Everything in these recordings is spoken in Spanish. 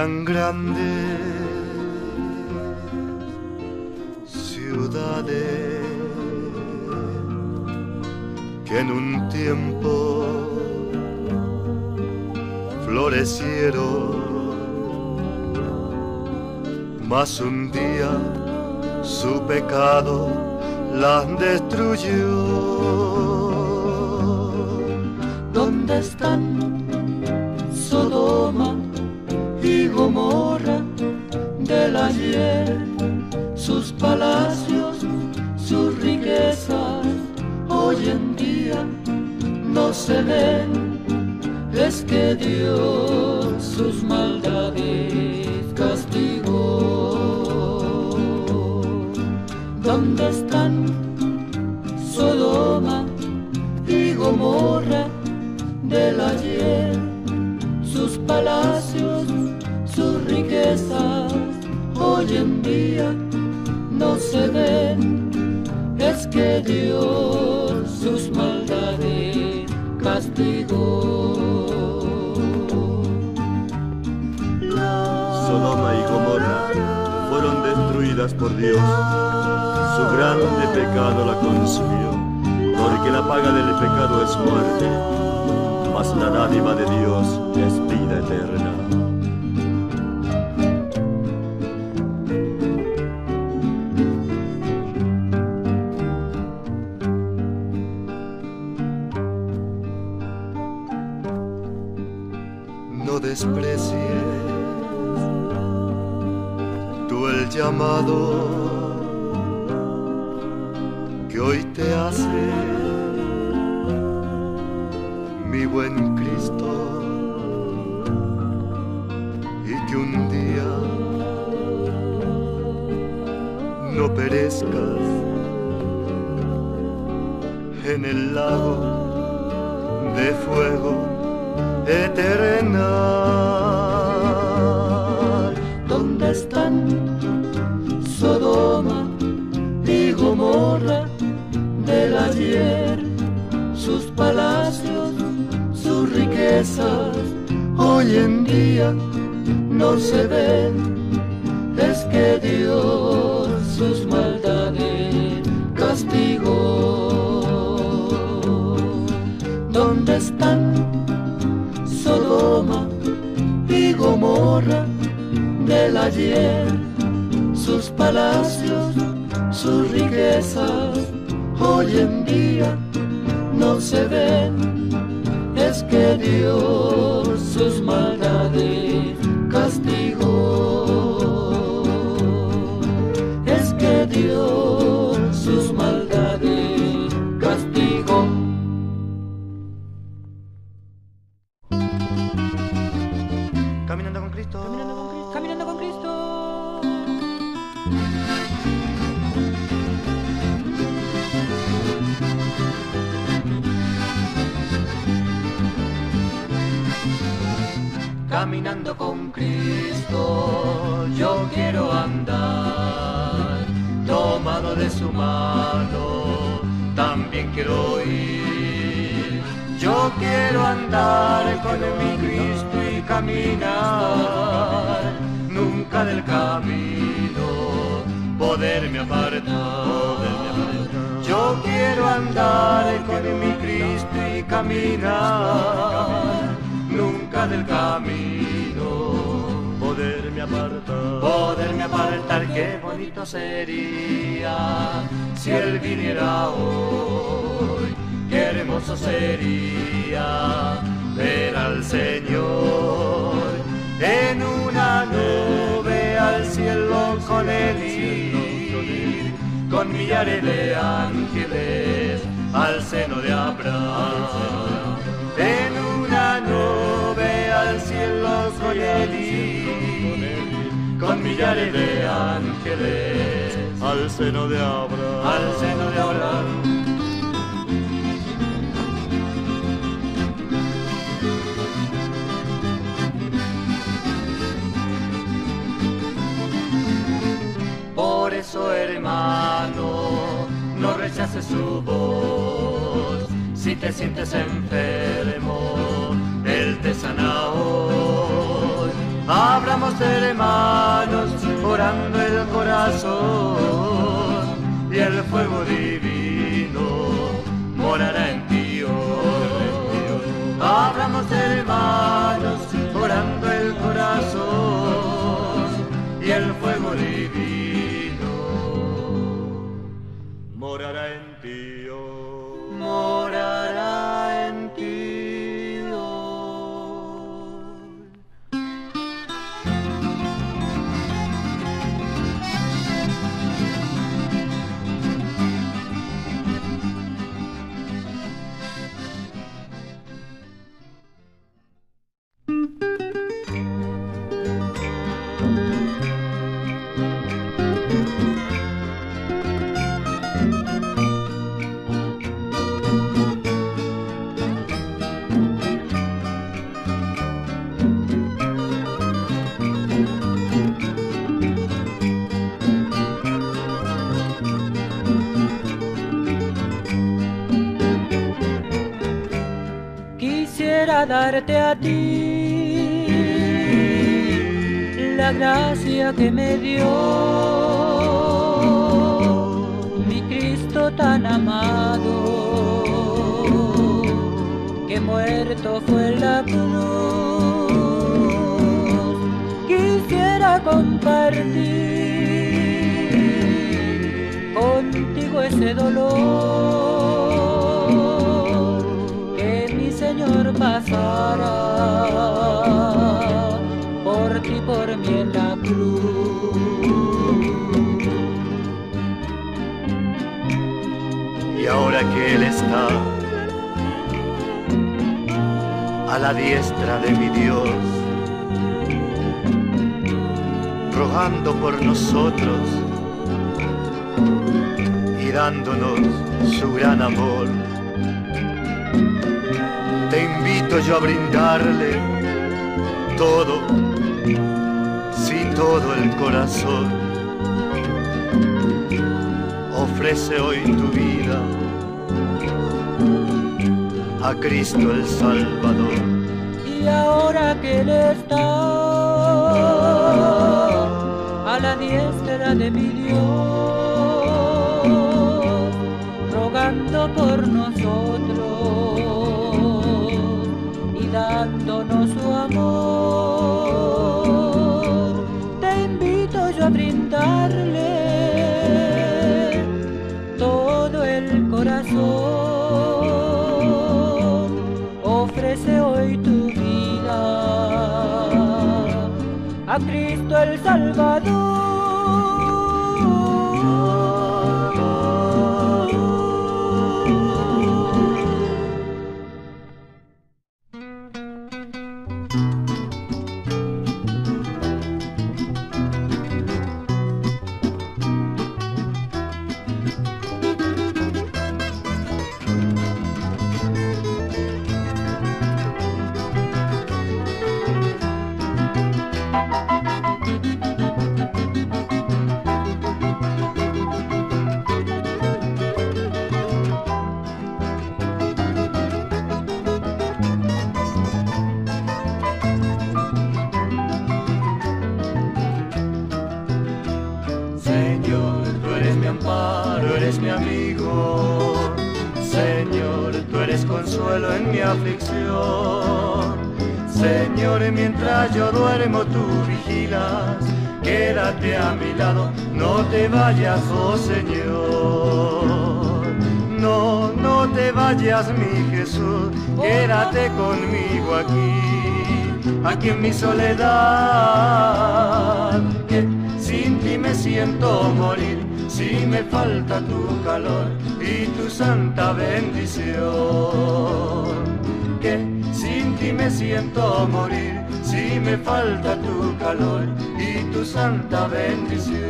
eran grandes ciudades que en un tiempo florecieron, mas un día su pecado las destruyó. ¿Dónde están Sus palacios, sus riquezas, hoy en día no se ven. Es que Dios sus maldades mi buen Cristo, y que un día no perezcas en el lago de fuego eterna. ¿Dónde están Sodoma hoy en día no se ven, es que Dios sus maldades castigó. ¿Dónde están Sodoma y Gomorra del ayer? Sus palacios, sus riquezas, hoy en día no se ven es que Dios sus maldades sería si él viniera hoy. Qué hermoso sería ver al Señor en una nube al cielo con él ir, con millares de ángeles al seno de Abraham. En una nube al cielo con con millares de ángeles, al seno de Abraham, al seno de Abraham. Por eso, hermano, no rechaces su voz si te sientes enfermo enfermo, Él te sana hoy. Abramos hermanos, orando el corazón, y el fuego divino morará en ti hoy. Abramos hermanos, Tan amado que muerto fue la cruz. Quisiera compartir contigo ese dolor que mi Señor pasará por ti, por mí en ahora que Él está a la diestra de mi Dios, rogando por nosotros y dándonos su gran amor. Te invito yo a brindarle todo, sí todo el corazón. Ofrece hoy tu vida a Cristo el Salvador. Y ahora que Él está a la diestra de mi Dios, rogando por nosotros y dándonos su amor, el Mientras yo duermo, tú vigilas. Quédate a mi lado, no te vayas, oh Señor. No, no te vayas, mi Jesús. Quédate conmigo aquí, aquí en mi soledad. Que sin ti me siento morir, si me falta tu calor y tu santa bendición. Que sin ti me siento morir, si me falta tu calor y tu santa bendición.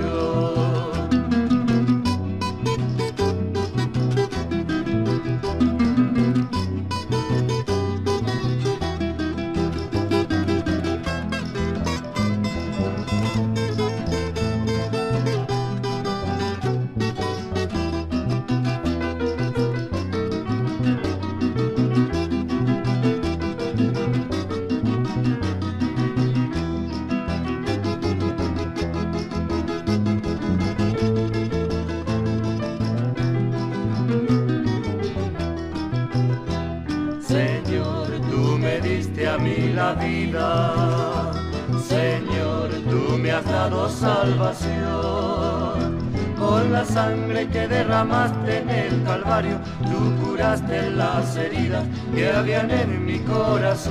En el Calvario, tú curaste las heridas que habían en mi corazón.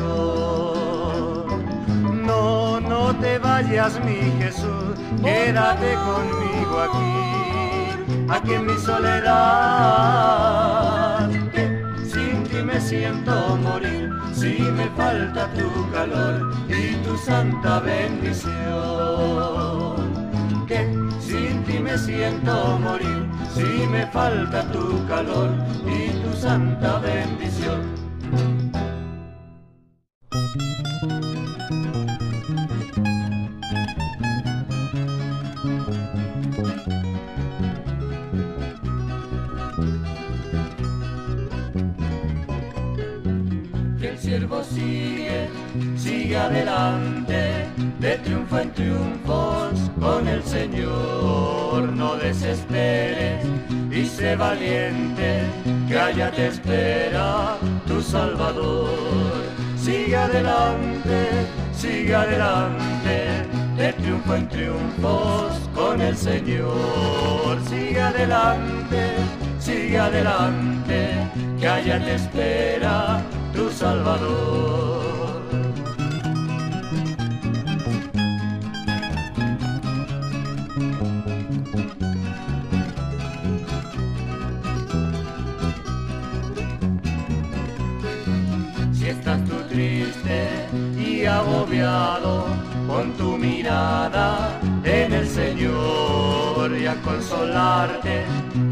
No, no te vayas, mi Jesús, quédate conmigo aquí, aquí en mi soledad. Que sin ti me siento morir, si me falta tu calor y tu santa bendición. Que sin ti me siento morir, si me falta tu calor y tu santa bendición. Que el siervo sigue, sigue adelante, de triunfo en triunfos con el Señor. No desesperes y sé valiente, que allá te espera tu Salvador. Sigue adelante, sigue adelante, de triunfo en triunfos con el Señor. Sigue adelante, sigue adelante, que allá te espera tu Salvador. Pon tu mirada en el Señor y a consolarte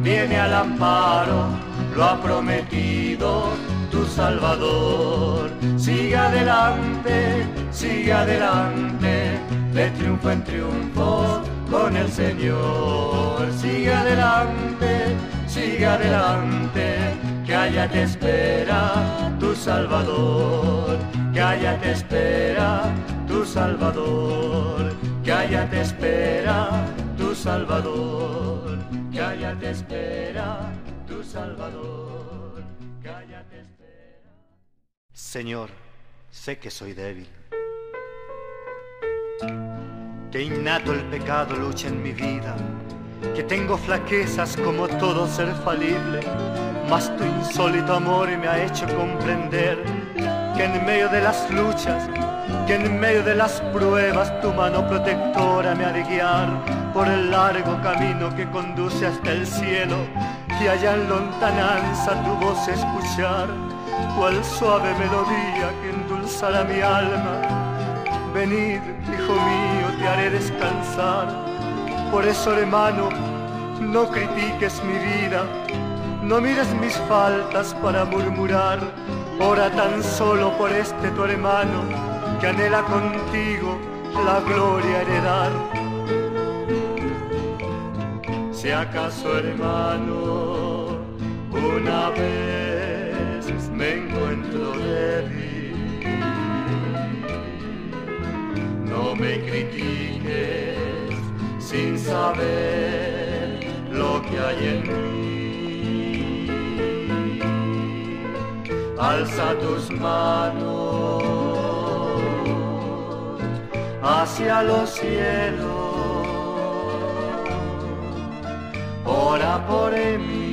viene al amparo, lo ha prometido tu Salvador. Sigue adelante, sigue adelante, de triunfo en triunfo con el Señor. Sigue adelante, sigue adelante, que allá te espera tu Salvador, que allá te espera Salvador, que allá te espera tu Salvador, que allá te espera tu Salvador, que allá te espera. Señor, sé que soy débil, que innato el pecado lucha en mi vida, que tengo flaquezas como todo ser falible, mas tu insólito amor me ha hecho comprender que en medio de las luchas, que en medio de las pruebas tu mano protectora me ha de guiar por el largo camino que conduce hasta el cielo y allá en lontananza tu voz escuchar, cual suave melodía que endulzará mi alma. Venid, hijo mío, te haré descansar. Por eso, hermano, no critiques mi vida, no mires mis faltas para murmurar. Ora tan solo por este tu hermano que anhela contigo la gloria heredar. Si acaso hermano, una vez me encuentro débil, no me critiques sin saber lo que hay en mí. Alza tus manos hacia los cielos. Ora por mí,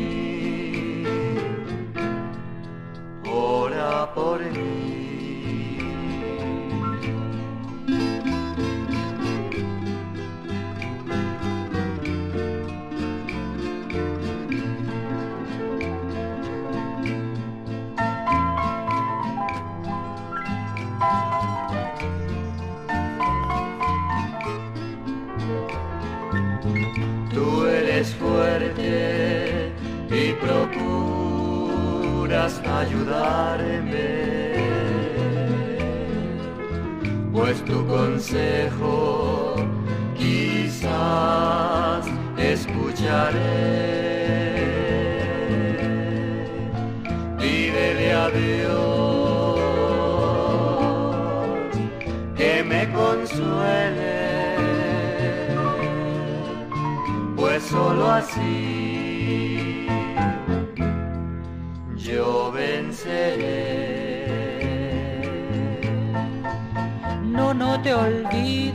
no te olvides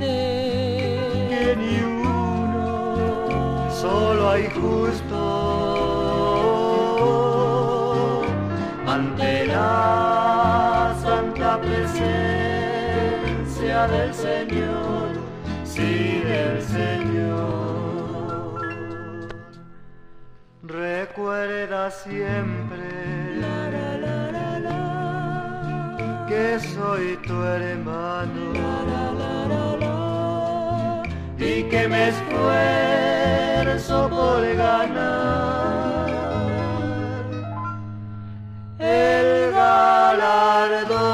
que ni uno solo hay justo ante la santa presencia del Señor, sí del Señor. Recuerda siempre que soy tu hermano y que me esfuerzo por ganar el galardón.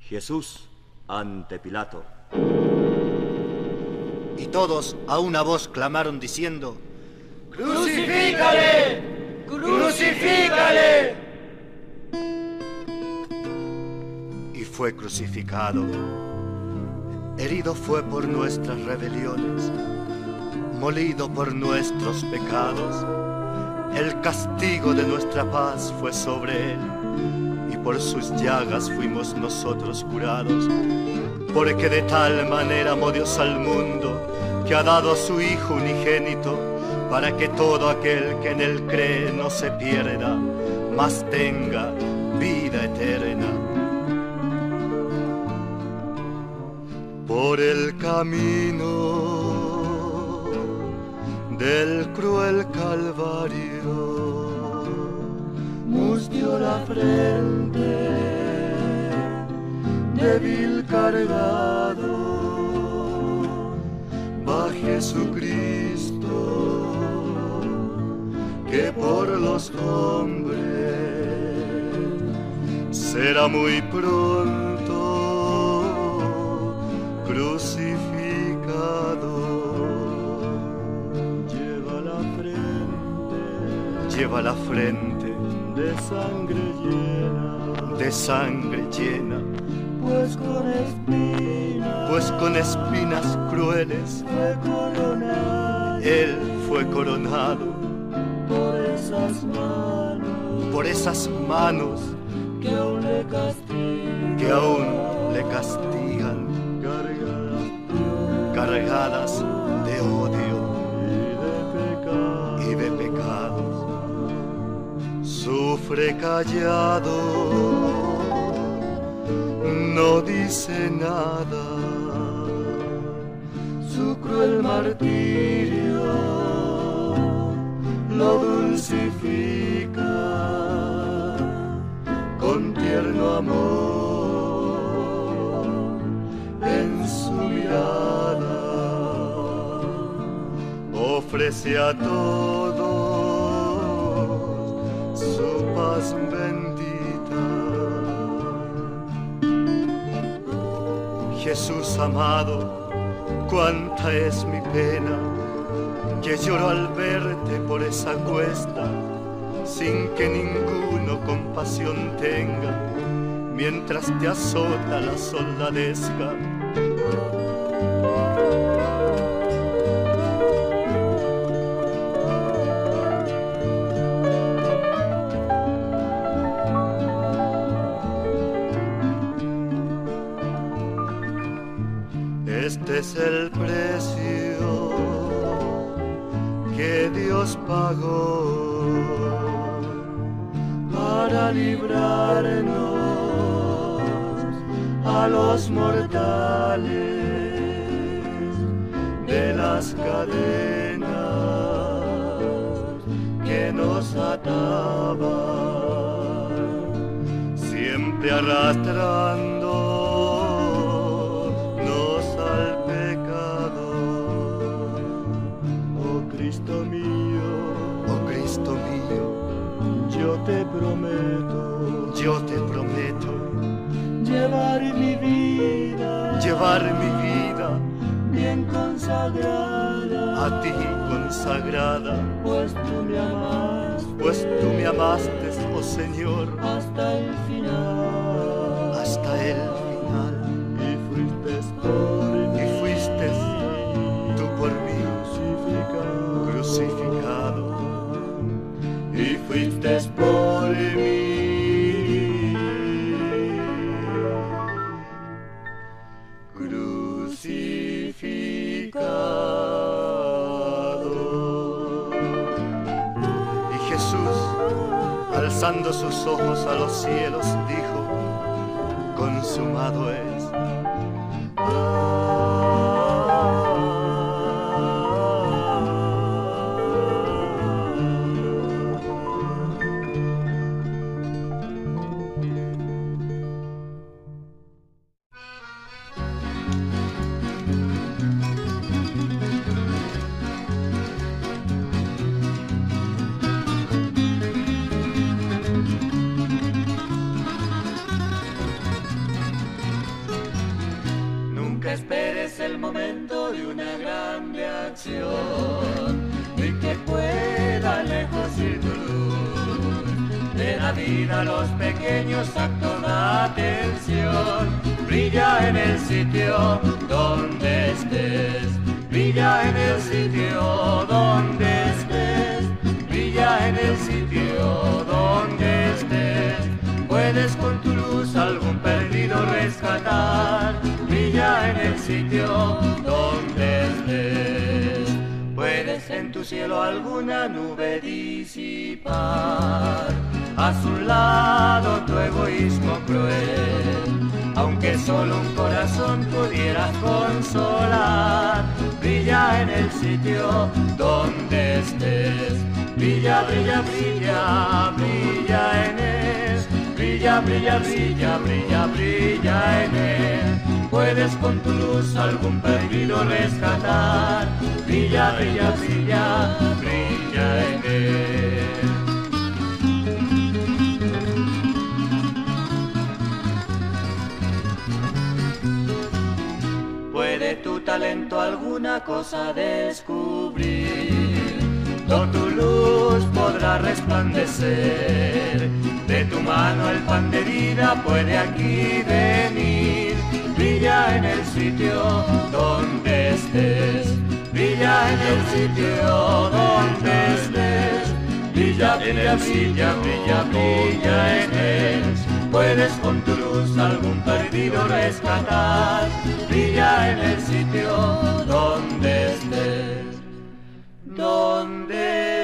Jesús ante Pilato. Todos a una voz clamaron diciendo, ¡Crucifícale! ¡Crucifícale! y fue crucificado. Herido fue por nuestras rebeliones, molido por nuestros pecados. El castigo de nuestra paz fue sobre él, y por sus llagas fuimos nosotros curados. Porque de tal manera amó Dios al mundo, que ha dado a su Hijo unigénito, para que todo aquel que en él cree no se pierda, mas tenga vida eterna. por el camino del cruel calvario. Mustió la frente, débil cargado, va Jesucristo, que por los hombres Será muy pronto crucificado. lleva la frente Lleva la frente de sangre llena, de sangre llena, pues con espinas. Pues con espinas crueles. Fue coronado. Él fue coronado. Por esas manos. Por esas manos. Que aún le castigan, que aún le castigan, cargadas. Cargadas de odio. Y de pecado. y de pecados. Sufre callado, no dice nada. Su cruel martirio lo dulcifica con tierno amor en su mirada. Ofrece a todos su paz bendita. Jesús amado, cuánta es mi pena, que lloro al verte por esa cuesta, sin que ninguno compasión tenga, mientras te azota la soldadesca. Arrastrándonos al pecado. oh Cristo mío, Oh Cristo mío, yo te prometo yo te prometo llevar mi vida llevar mi vida bien consagrada, a ti consagrada, pues tú me amaste pues tú me amaste, oh Señor, los pequeños actos de atención. Brilla en el sitio donde estés, brilla en el sitio donde estés, brilla en el sitio donde estés. Puedes con tu luz algún perdido rescatar, brilla en el sitio donde estés. Puedes en tu cielo alguna nube disipar a su lado tu egoísmo cruel. Aunque solo un corazón pudiera consolar, brilla en el sitio donde estés. Brilla, brilla, brilla, brilla en él. Brilla, brilla, brilla, brilla, brilla en él. Puedes con tu luz algún perdido rescatar. Brilla, brilla, brilla, brilla en él. Talento alguna cosa descubrir. Con tu luz podrá resplandecer, de tu mano el pan de vida puede aquí venir. Brilla en el sitio donde estés, brilla en el sitio donde estés. Brilla, brilla, brilla, brilla, brilla en puedes con tu luz algún perdido rescatar. Brilla en el sitio donde estés, donde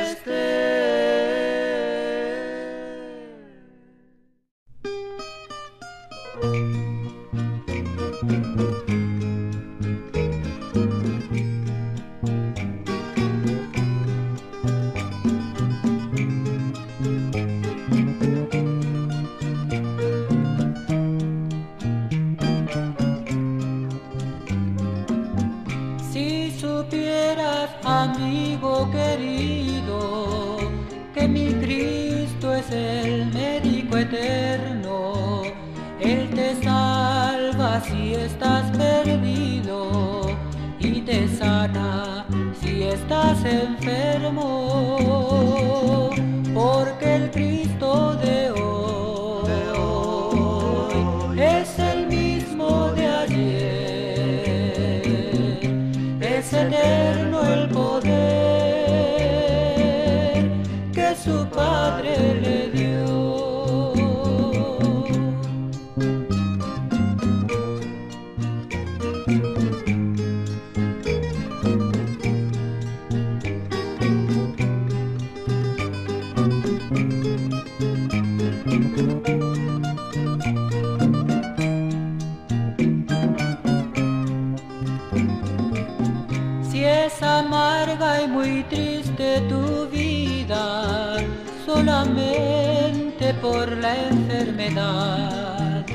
enfermedad.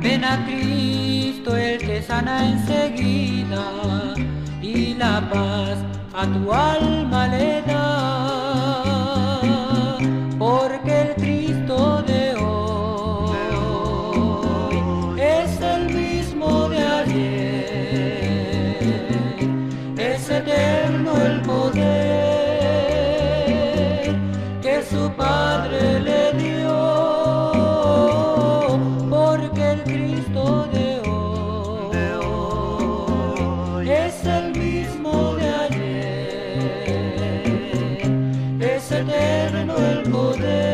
Ven a Cristo el que sana enseguida y la paz a tu alma Amen.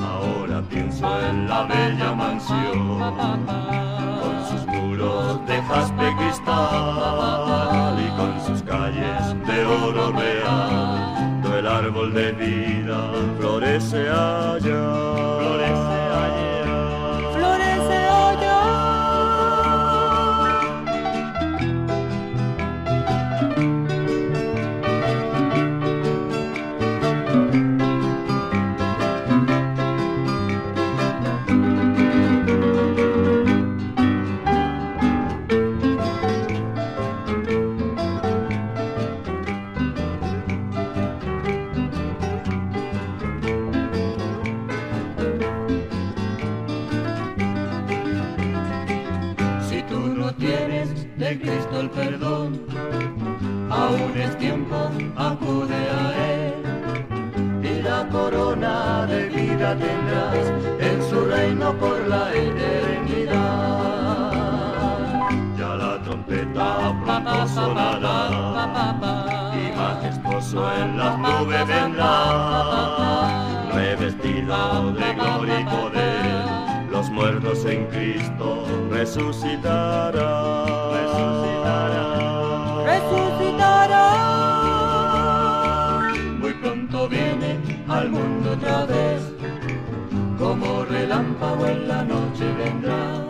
Ahora pienso en la bella mansión con sus muros de jaspe cristal y con sus calles de oro real. El árbol de vida florece allá. Florece perdón. Aún es tiempo, acude a él. Y la corona de vida tendrás en su reino por la eternidad. Ya la trompeta pronto sonará. Y majestuoso en las nubes vendrá. Revestido de gloria y poder los muertos en Cristo resucitarán. Resucitará. relámpago en la noche vendrá.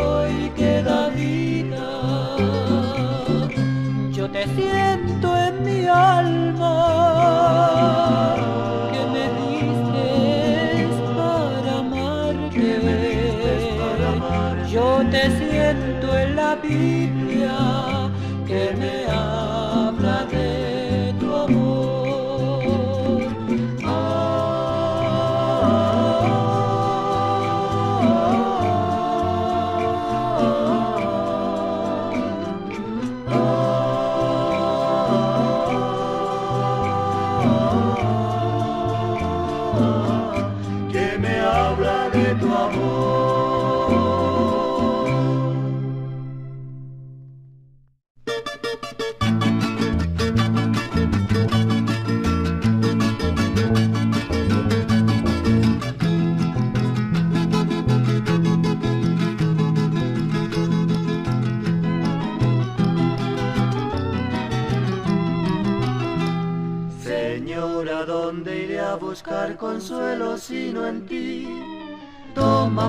alma que me diste para amarte. Yo te siento en la vida. De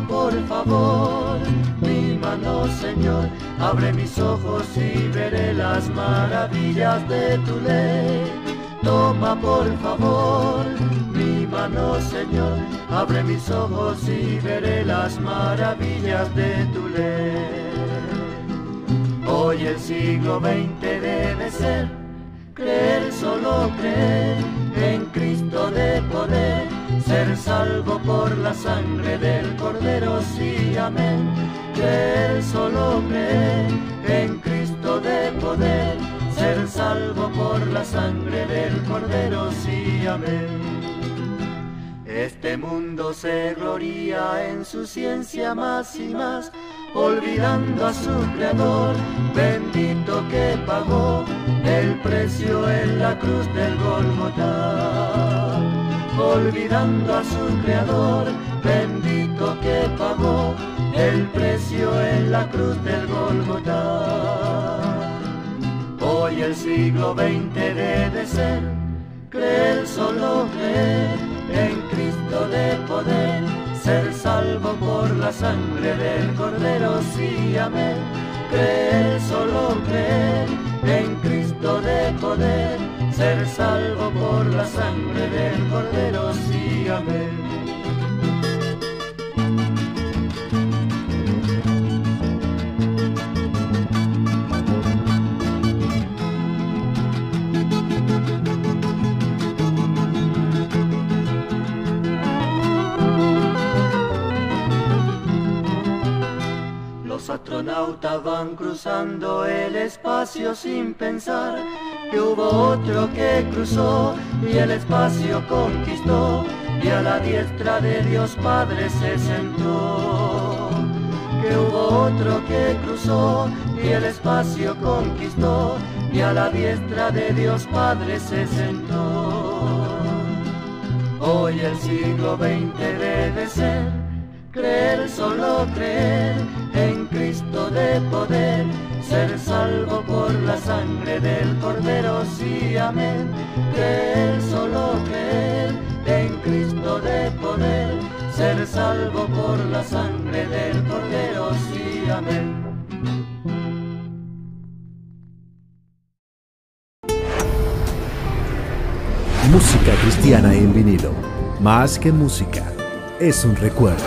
por favor mi mano, Señor, abre mis ojos y veré las maravillas de tu ley. Toma por favor mi mano, Señor, abre mis ojos y veré las maravillas de tu ley. Hoy el siglo XX debe ser creer, solo creer en Cristo de poder, ser salvo por la sangre del Cordero, sí, amén. Creer, solo creer en Cristo de poder, ser salvo por la sangre del Cordero, sí, amén. Este mundo se gloria en su ciencia más y más, olvidando a su creador, bendito que pagó el precio en la cruz del Golgotá. Olvidando a su creador, bendito que pagó el precio en la cruz del Golgotá. Hoy el siglo XX debe ser creer, solo creer en Cristo de poder, ser salvo por la sangre del Cordero, sí, amén. Creer, solo creer en Cristo de poder, ser salvo por la sangre del Cordero, sí, amén. Los astronautas van cruzando el espacio sin pensar que hubo otro que cruzó y el espacio conquistó y a la diestra de Dios Padre se sentó. Que hubo otro que cruzó y el espacio conquistó y a la diestra de Dios Padre se sentó. Hoy el siglo XX debe ser creer, solo creer en Cristo de poder, ser salvo por la sangre del Cordero, sí, amén. Creer, solo creer en Cristo de poder, ser salvo por la sangre del Cordero, sí, amén. Música cristiana en vinilo. Más que música, es un recuerdo.